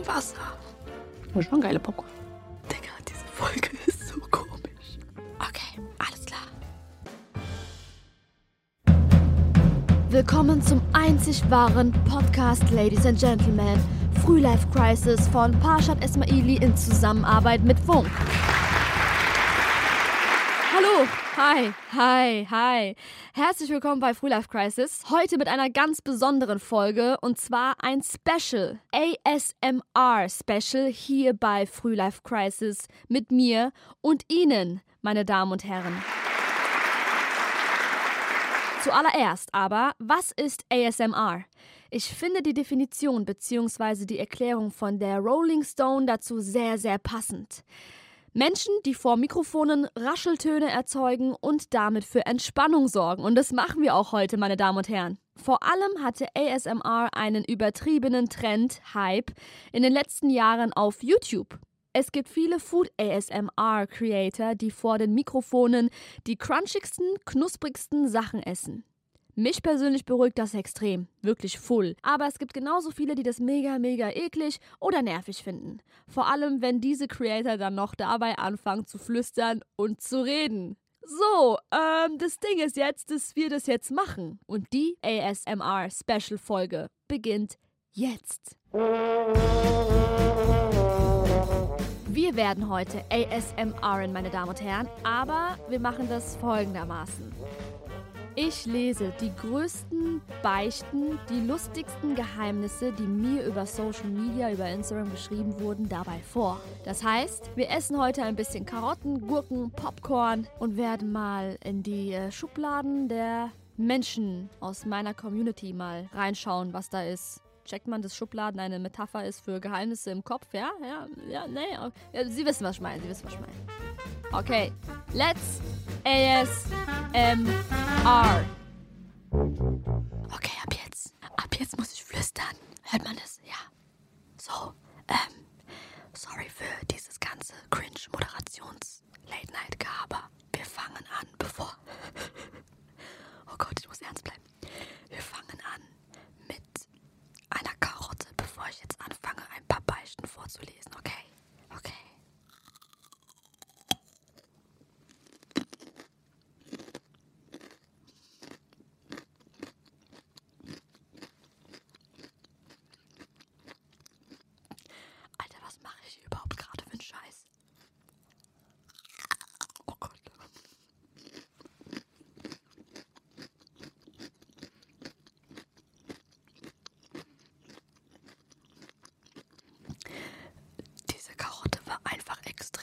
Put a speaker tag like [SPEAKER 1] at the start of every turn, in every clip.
[SPEAKER 1] fucking Wasser.
[SPEAKER 2] Das ist schon geile Popcorn.
[SPEAKER 1] Digga, diese Folge ist so komisch. Okay, alles klar.
[SPEAKER 3] Willkommen zum einzig wahren Podcast, Ladies and Gentlemen. Frühlife Crisis von Parshad Esmaili in Zusammenarbeit mit Funk. Hi, hi, hi. Herzlich willkommen bei Frühlife Crisis. Heute mit einer ganz besonderen Folge und zwar ein Special, ASMR Special hier bei Frühlife Crisis mit mir und Ihnen, meine Damen und Herren. Zuallererst aber, was ist ASMR? Ich finde die Definition bzw. die Erklärung von der Rolling Stone dazu sehr, sehr passend. Menschen, die vor Mikrofonen Rascheltöne erzeugen und damit für Entspannung sorgen. Und das machen wir auch heute, meine Damen und Herren. Vor allem hatte ASMR einen übertriebenen Trend, Hype, in den letzten Jahren auf YouTube. Es gibt viele Food ASMR Creator, die vor den Mikrofonen die crunchigsten, knusprigsten Sachen essen. Mich persönlich beruhigt das extrem, wirklich full. Aber es gibt genauso viele, die das mega, mega eklig oder nervig finden. Vor allem, wenn diese Creator dann noch dabei anfangen zu flüstern und zu reden. So, ähm, das Ding ist jetzt, dass wir das jetzt machen. Und die ASMR Special Folge beginnt jetzt. Wir werden heute ASMR, meine Damen und Herren, aber wir machen das folgendermaßen. Ich lese die größten Beichten, die lustigsten Geheimnisse, die mir über Social Media, über Instagram geschrieben wurden, dabei vor. Das heißt, wir essen heute ein bisschen Karotten, Gurken, Popcorn und werden mal in die äh, Schubladen der Menschen aus meiner Community mal reinschauen, was da ist. Checkt man, dass Schubladen eine Metapher ist für Geheimnisse im Kopf? Ja, ja, ja, nee. Ja, Sie wissen, was ich meine. Sie wissen, was ich meine. Okay, let's ASMR.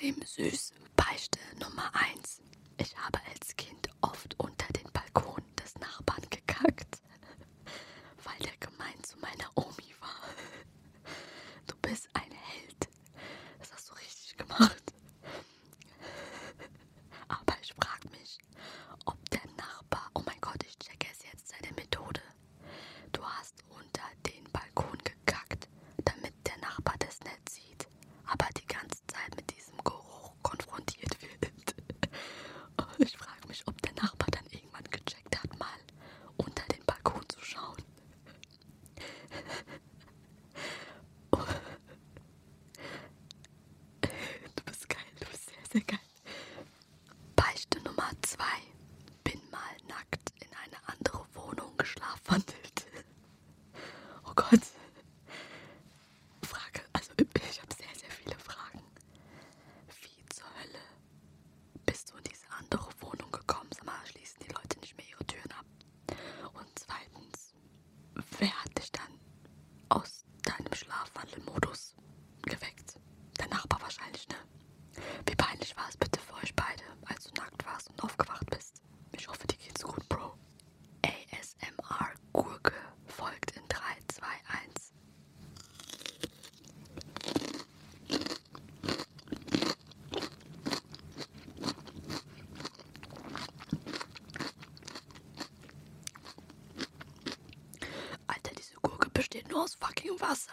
[SPEAKER 1] Extrem süß. Beichte Nummer 1. Ich habe als Kind oft unter den Balkon des Nachbarn gekackt, weil der gemein zu meiner Omi war. Du bist ein Held. Das hast du richtig gemacht. Aber ich frage mich, ob der Nachbar. Oh mein Gott, ich checke es jetzt, seine Methode. Du hast unter den Balkon gekackt, damit der Nachbar das nicht sieht, aber die ganze Zeit mit diesem Geruch konfrontiert wird. Ich frage mich, ob der Nachbar dann irgendwann gecheckt hat, mal unter den Balkon zu schauen. Du bist geil, du bist sehr, sehr geil. Beichte Nummer zwei. Bin mal nackt in eine andere Wohnung geschlafwandelt. Oh Gott. Frage, also ich habe sehr, sehr viele Fragen. Wie zur Hölle bist du in diese andere Wohnung gekommen? Sag mal, schließen die Leute nicht mehr ihre Türen ab? Und zweitens, wer hat dich dann aus deinem Schlafwandelmodus geweckt? Der Nachbar wahrscheinlich, ne? Wie peinlich war es bitte für euch beide, als du nackt warst und aufgewacht bist? Ich hoffe, dir geht's gut, Bro. ASMR Gurke folgt in 3, 2, 1. Alter, diese Gurke besteht nur aus fucking Wasser.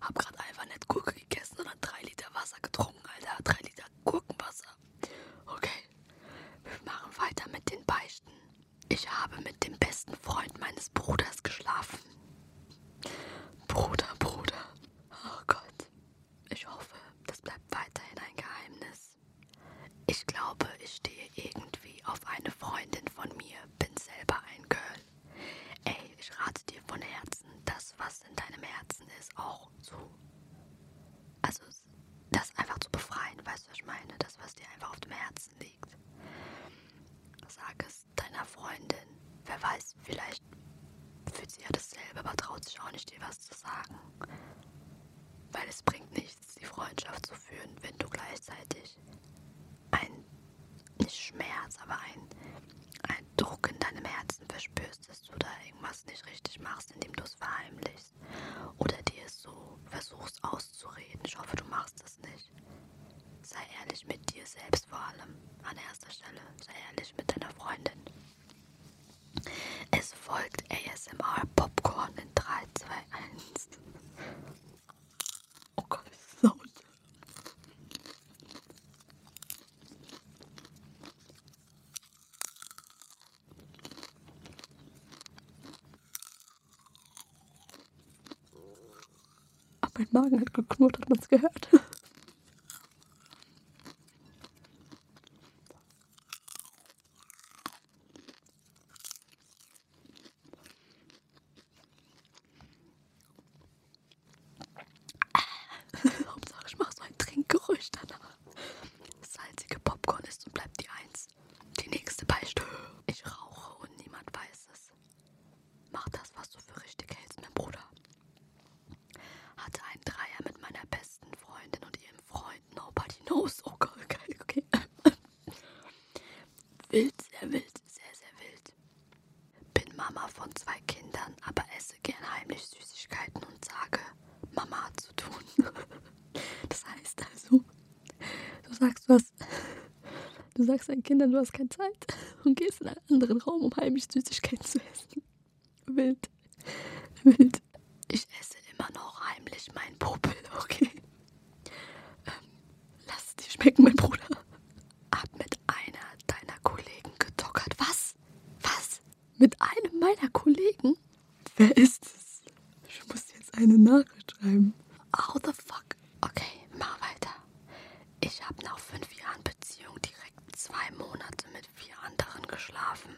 [SPEAKER 1] Hab grad einfach nicht Gurke gegessen, sondern drei Liter Wasser getrunken, Alter. Drei Liter Gurkenwasser. Okay. meine, das, was dir einfach auf dem Herzen liegt. Sag es deiner Freundin. Wer weiß, vielleicht fühlt sie ja dasselbe, aber traut sich auch nicht, dir was zu sagen. Weil es bringt nichts, die Freundschaft zu führen, wenn du gleichzeitig ein, nicht Schmerz, aber ein, ein Druck in deinem Herzen verspürst, dass du da irgendwas nicht richtig machst, indem du es verheimlichst. Oder dir es so versuchst auszureden. Ich hoffe, du machst es nicht. Sei ehrlich mit dir selbst vor allem. An erster Stelle. Sei ehrlich mit deiner Freundin. Es folgt ASMR Popcorn in 3, 2, 1. Oh Gott, laut.
[SPEAKER 2] Aber mein Magen hat geknurrt, hat man es gehört.
[SPEAKER 1] Hauptsache, ich mache so ein Trinkgeräusch danach. Salzige Popcorn ist und bleibt die Eins. Die nächste Beichte. Ich rauche und niemand weiß es. Mach das, was du für richtig hältst, mein Bruder. Hatte einen Dreier mit meiner besten Freundin und ihrem Freund. Nobody knows. Oh Gott, okay, okay. Wild, sehr wild, sehr, sehr wild. Bin Mama von zwei Kindern, aber esse gern heimlich Süßigkeiten und sage, Mama hat zu tun. Das heißt also,
[SPEAKER 2] Du sagst was. Du sagst deinen Kindern, du hast keine Zeit und gehst in einen anderen Raum, um heimlich Süßigkeiten zu essen. Wild. Wild.
[SPEAKER 1] ich esse immer noch heimlich meinen Popel, okay? Ähm, lass es dir
[SPEAKER 2] Schmecken, mein Bruder.
[SPEAKER 1] Hat mit einer deiner Kollegen getockert. Was? Was?
[SPEAKER 2] Mit einem meiner Kollegen? Wer ist es? Ich muss jetzt eine Nachricht schreiben.
[SPEAKER 1] How the fuck? Okay, mach weiter. Ich habe nach fünf Jahren Beziehung direkt zwei Monate mit vier anderen geschlafen.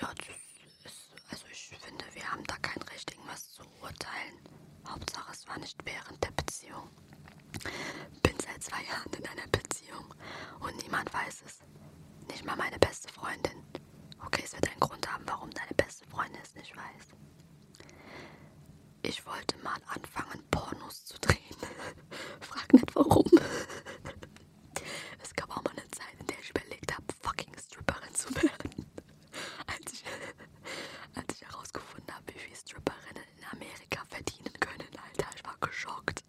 [SPEAKER 1] Ja, das ist, also ich finde, wir haben da kein Recht, irgendwas zu urteilen. Hauptsache, es war nicht während der Beziehung. Bin seit zwei Jahren in einer Beziehung und niemand weiß es. Nicht mal meine beste Freundin. Es wird einen Grund haben, warum deine beste Freundin es nicht weiß. Ich wollte mal anfangen, Pornos zu drehen. Frag nicht warum. Es gab auch mal eine Zeit, in der ich überlegt habe, fucking Stripperin zu werden. Als ich, als ich herausgefunden habe, wie viel Stripperinnen in Amerika verdienen können, Alter, ich war geschockt.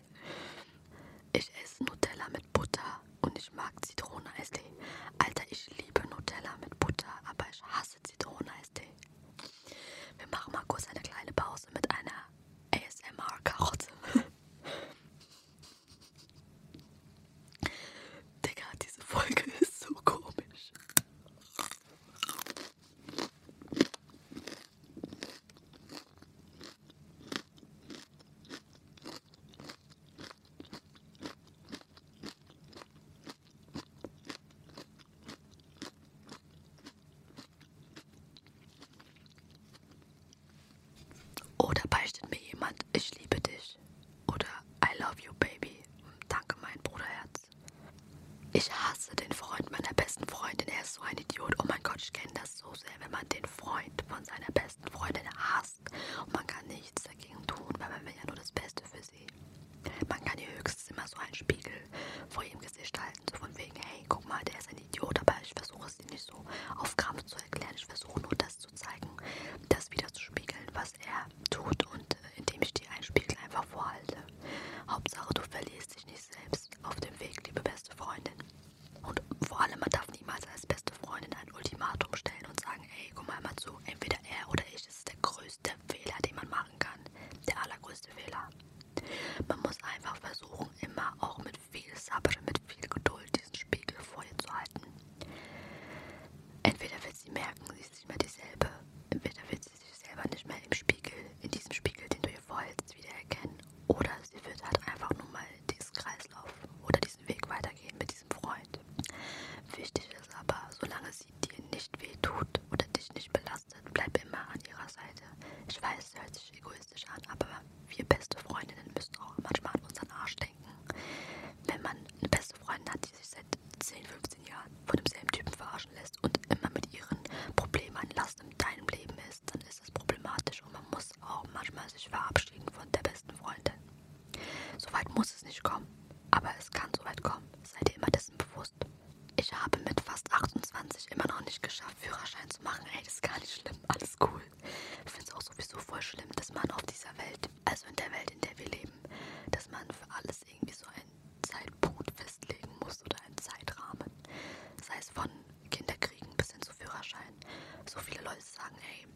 [SPEAKER 1] Ich esse Nutella mit Butter und ich mag Zitroneneistee. Alter, ich liebe Nutella mit Butter, aber ich hasse Zitroneneistee. Wir machen mal kurz eine kleine Pause mit einer ASMR-Karotte. Digga, diese Folge ist so komisch. Oder beichtet mir jemand, ich liebe dich. Oder I love you, baby. Danke, mein Bruderherz. Ich hasse den Freund meiner besten Freundin. Er ist so ein Idiot. Oh mein Gott, ich kenne das so sehr, wenn man den Freund von seiner besten Freundin hasst. Und man kann nichts dagegen tun, weil man will ja nur das Beste für sie. Man kann ihr höchstens immer so einen Spiegel vor ihrem Gesicht halten. So von wegen, hey, guck mal, der ist ein Idiot. Aber ich versuche es dir nicht so auf Krampf zu erklären. Ich versuche nur das zu zeigen, das wieder zu spiegeln, was er tut. Und äh, indem ich dir einen Spiegel einfach vorhalte. Hauptsache, du verlierst dich nicht selbst auf dem Weg, liebe beste Freundin. Und vor allem, man darf niemals als beste Freundin ein Ultimatum stellen und sagen, ey, guck mal mal zu, entweder er oder ich, das ist der größte Fehler, den man machen kann. Der allergrößte Fehler. Man muss einfach versuchen, immer auch mit viel Sabr, mit viel Geduld diesen Spiegel vor ihr zu halten. Entweder wird sie merken, sie ist nicht mehr dieselbe. Entweder wird sie sich selber nicht mehr im Spiegel, in diesem Spiegel, den du ihr vorhältst, wiedererkennen. Oder sie wird halt einfach nur mal diesen Kreislauf oder diesen Weg weitergehen mit diesem Freund. Wichtig ist aber, solange sie dir nicht weh tut oder dich nicht belastet, bleib immer an ihrer Seite. Ich weiß, es hört sich egoistisch an, aber wir beste Freundinnen müssen auch manchmal an unseren Arsch denken. Wenn man eine beste Freundin sich verabschieden von der besten Freundin. Soweit muss es nicht kommen, aber es kann soweit kommen. Seid ihr immer dessen bewusst. Ich habe mit fast 28 immer noch nicht geschafft, Führerschein zu machen. Ey, das ist gar nicht schlimm, alles cool. Ich finde es auch sowieso voll schlimm, dass man auf dieser Welt, also in der Welt, in der wir leben, dass man für alles irgendwie so einen Zeitpunkt festlegen muss oder einen Zeitrahmen. Sei es von Kinderkriegen bis hin zu Führerschein. So viele Leute sagen, ey,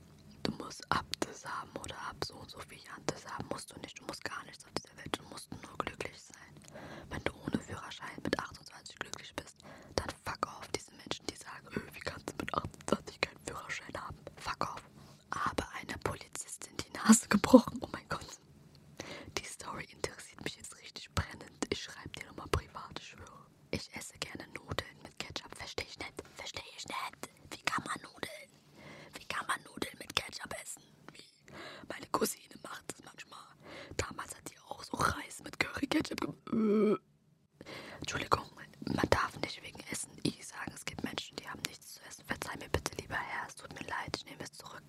[SPEAKER 1] du musst ab das haben oder ab so und so viel Jahren das haben. Musst du nicht, du musst gar nichts auf dieser Welt, du musst nur glücklich sein. Wenn du ohne Führerschein mit 28 glücklich bist, dann fuck off diese Menschen, die sagen, öh, wie kannst du mit 28 keinen Führerschein haben? Fuck off. Aber einer Polizistin die Nase gebrochen, oh mein Gott. Die Story interessiert mich jetzt richtig brennend. Ich schreibe dir nochmal privat, ich schwöre. Ich esse gerne Nudeln mit Ketchup. Verstehe ich nicht. Verstehe ich nicht. Wie kann man Nudeln? Wie kann man Nudeln mit Ketchup essen? Wie? Meine Cousine macht das manchmal. Damals hat die auch so Reis mit Curry-Ketchup ge Entschuldigung, man darf nicht wegen Essen I sagen. Es gibt Menschen, die haben nichts zu essen. Verzeih mir bitte, lieber Herr. Es tut mir leid, ich nehme es zurück.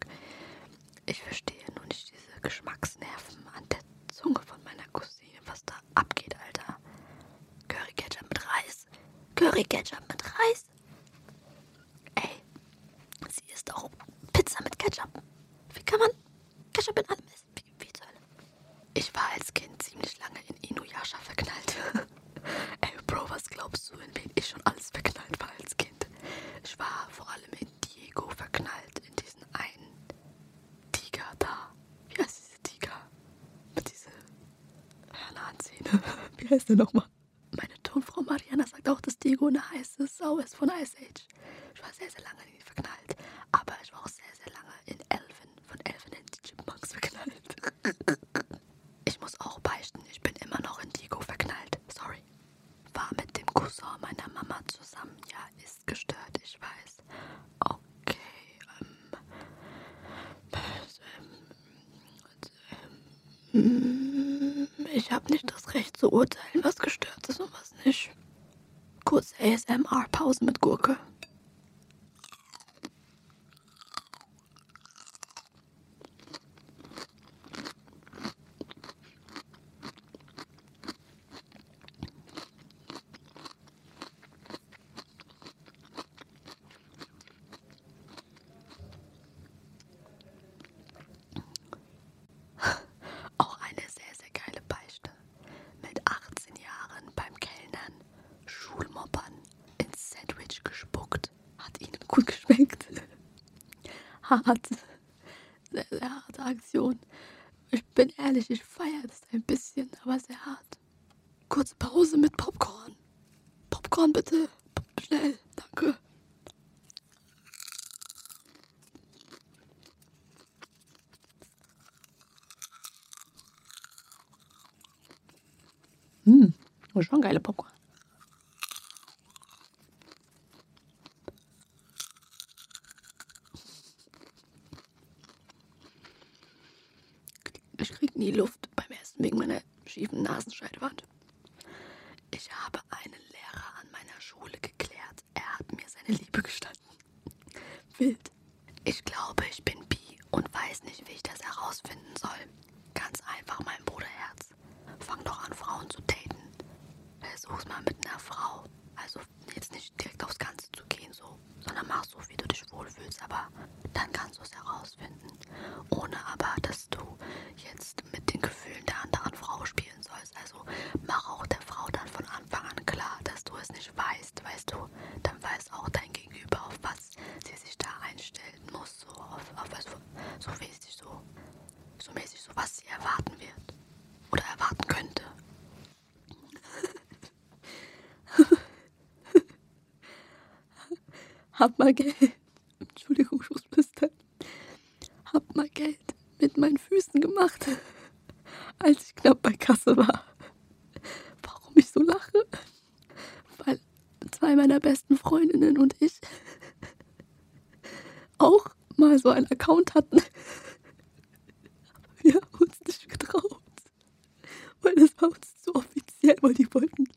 [SPEAKER 1] Ich verstehe nur nicht diese Geschmacksnerven an der Zunge von meiner Cousine, was da abgeht, Alter. Curry Ketchup mit Reis. Curry Ketchup mit Reis. Ey, sie isst auch Pizza mit Ketchup. Wie kann man Ketchup in allem essen? Wie, wie zur Hölle? Ich war als Kind ziemlich lange in Inuyasha verknallt. Ey, Bro, was glaubst du, in wen ich schon alles verknallt war als Kind? Ich war vor allem in Diego verknallt, in diesen einen Tiger da. Wie heißt diese Tiger? Mit dieser Hörneranzähne. Wie heißt der nochmal? Meine Tonfrau Mariana sagt auch, dass Diego eine heiße Sau ist von Ice Age. Ich war sehr, sehr lange in ihn verknallt. Aber ich war auch sehr, sehr lange in Elfen, von Elfen in die Chipmunks verknallt. Ich muss auch beichten, ich bin immer noch in Diego verknallt. Sorry. War mit dem Cousin meiner Mama zusammen. Ja, ist gestört, ich weiß. Okay, ähm. ähm, Ich habe nicht das Recht zu urteilen, was gestört ist und was nicht. Kurz ASMR-Pause mit Gurke. Auch eine sehr, sehr geile Beichte. Mit 18 Jahren beim Kellnern Schulmoppern ins Sandwich gespuckt. Hat ihnen gut geschmeckt. Hart. Sehr, sehr harte Aktion. Ich bin ehrlich, ich feiere das ein bisschen, aber sehr hart. Kurze Pause mit Popcorn. Popcorn bitte. Schnell. Danke. Hm, schon geile Popcorn. Krieg nie Luft beim Essen wegen meiner schiefen Nasenscheidewand. Ich habe einen Lehrer an meiner Schule geklärt. Er hat mir seine Liebe gestanden. Wild. Ich glaube, ich bin bi und weiß nicht, wie ich das herausfinden soll. Ganz einfach, mein Bruderherz. Fang doch an, Frauen zu daten. Versuch's mal mit einer Frau. Also jetzt nicht direkt aufs Ganze zu gehen, so, sondern mach so, wie du dich wohlfühlst, aber dann kannst du es herausfinden. Ohne aber, dass du jetzt mit den Gefühlen der anderen Frau spielen sollst. Also mach auch der Frau dann von Anfang an klar, dass du es nicht weißt, weißt du. Dann weiß auch dein Gegenüber, auf was sie sich da einstellen muss, so auf, auf was, so mäßig so, so mäßig so, was sie erwarten wird oder erwarten könnte. Hab mal Geld. Entschuldigung, flüstern. Hab mal Geld mit meinen Füßen gemacht, als ich knapp bei Kasse war. Warum ich so lache? Weil zwei meiner besten Freundinnen und ich auch mal so einen Account hatten. Wir haben uns nicht getraut. Weil das war uns zu offiziell, weil die wollten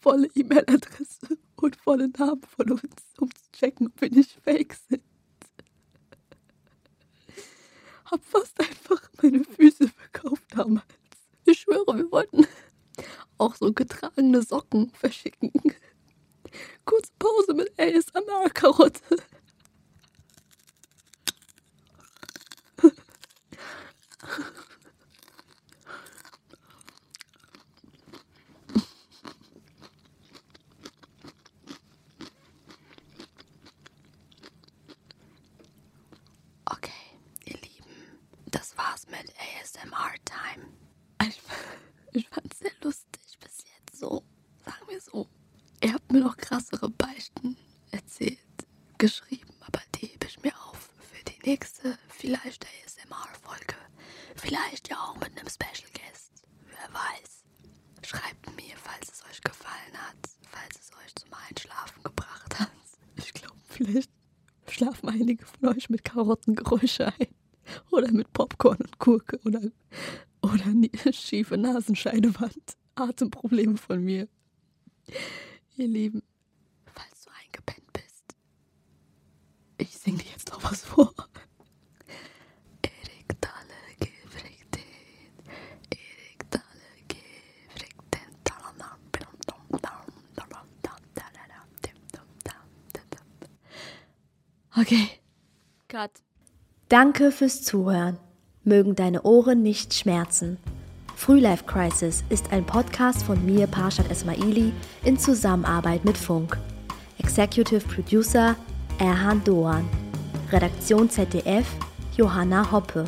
[SPEAKER 1] volle E-Mail-Adresse und volle Namen von uns, um checken, ob wir nicht fake sind. Hab fast einfach
[SPEAKER 2] meine Füße verkauft damals. Ich schwöre, wir wollten auch so getragene Socken verschicken. Kurze Pause mit ASMR-Karotte.
[SPEAKER 1] Okay, ihr Lieben, das war's mit ASMR Time.
[SPEAKER 2] Ich, ich fand's sehr lustig bis jetzt so. Sagen wir so. Ihr habt mir noch krassere Beichten erzählt, geschrieben, aber die hebe ich mir auf für die nächste, vielleicht ASMR-Folge. Vielleicht ja auch mit einem Special Guest. Wer weiß. Schreibt mir, falls es euch gefallen hat, falls es euch zum Einschlafen gebracht hat. Ich glaube, vielleicht schlafen einige von euch mit Karottengeräusche ein. Oder mit Popcorn und Gurke oder, oder schiefe Nasenscheidewand. Atemprobleme von mir. Ihr Lieben, falls du eingepennt bist, ich singe dir jetzt noch was vor. Okay.
[SPEAKER 3] Cut.
[SPEAKER 4] Danke fürs Zuhören. Mögen deine Ohren nicht schmerzen. Frühlife Crisis ist ein Podcast von mir, Parshad Esmaili, in Zusammenarbeit mit Funk. Executive Producer Erhan Doan. Redaktion ZDF Johanna Hoppe.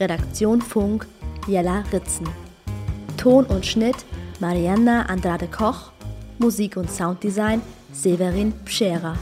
[SPEAKER 4] Redaktion Funk Jella Ritzen. Ton und Schnitt Marianna Andrade Koch. Musik und Sounddesign Severin Pschera.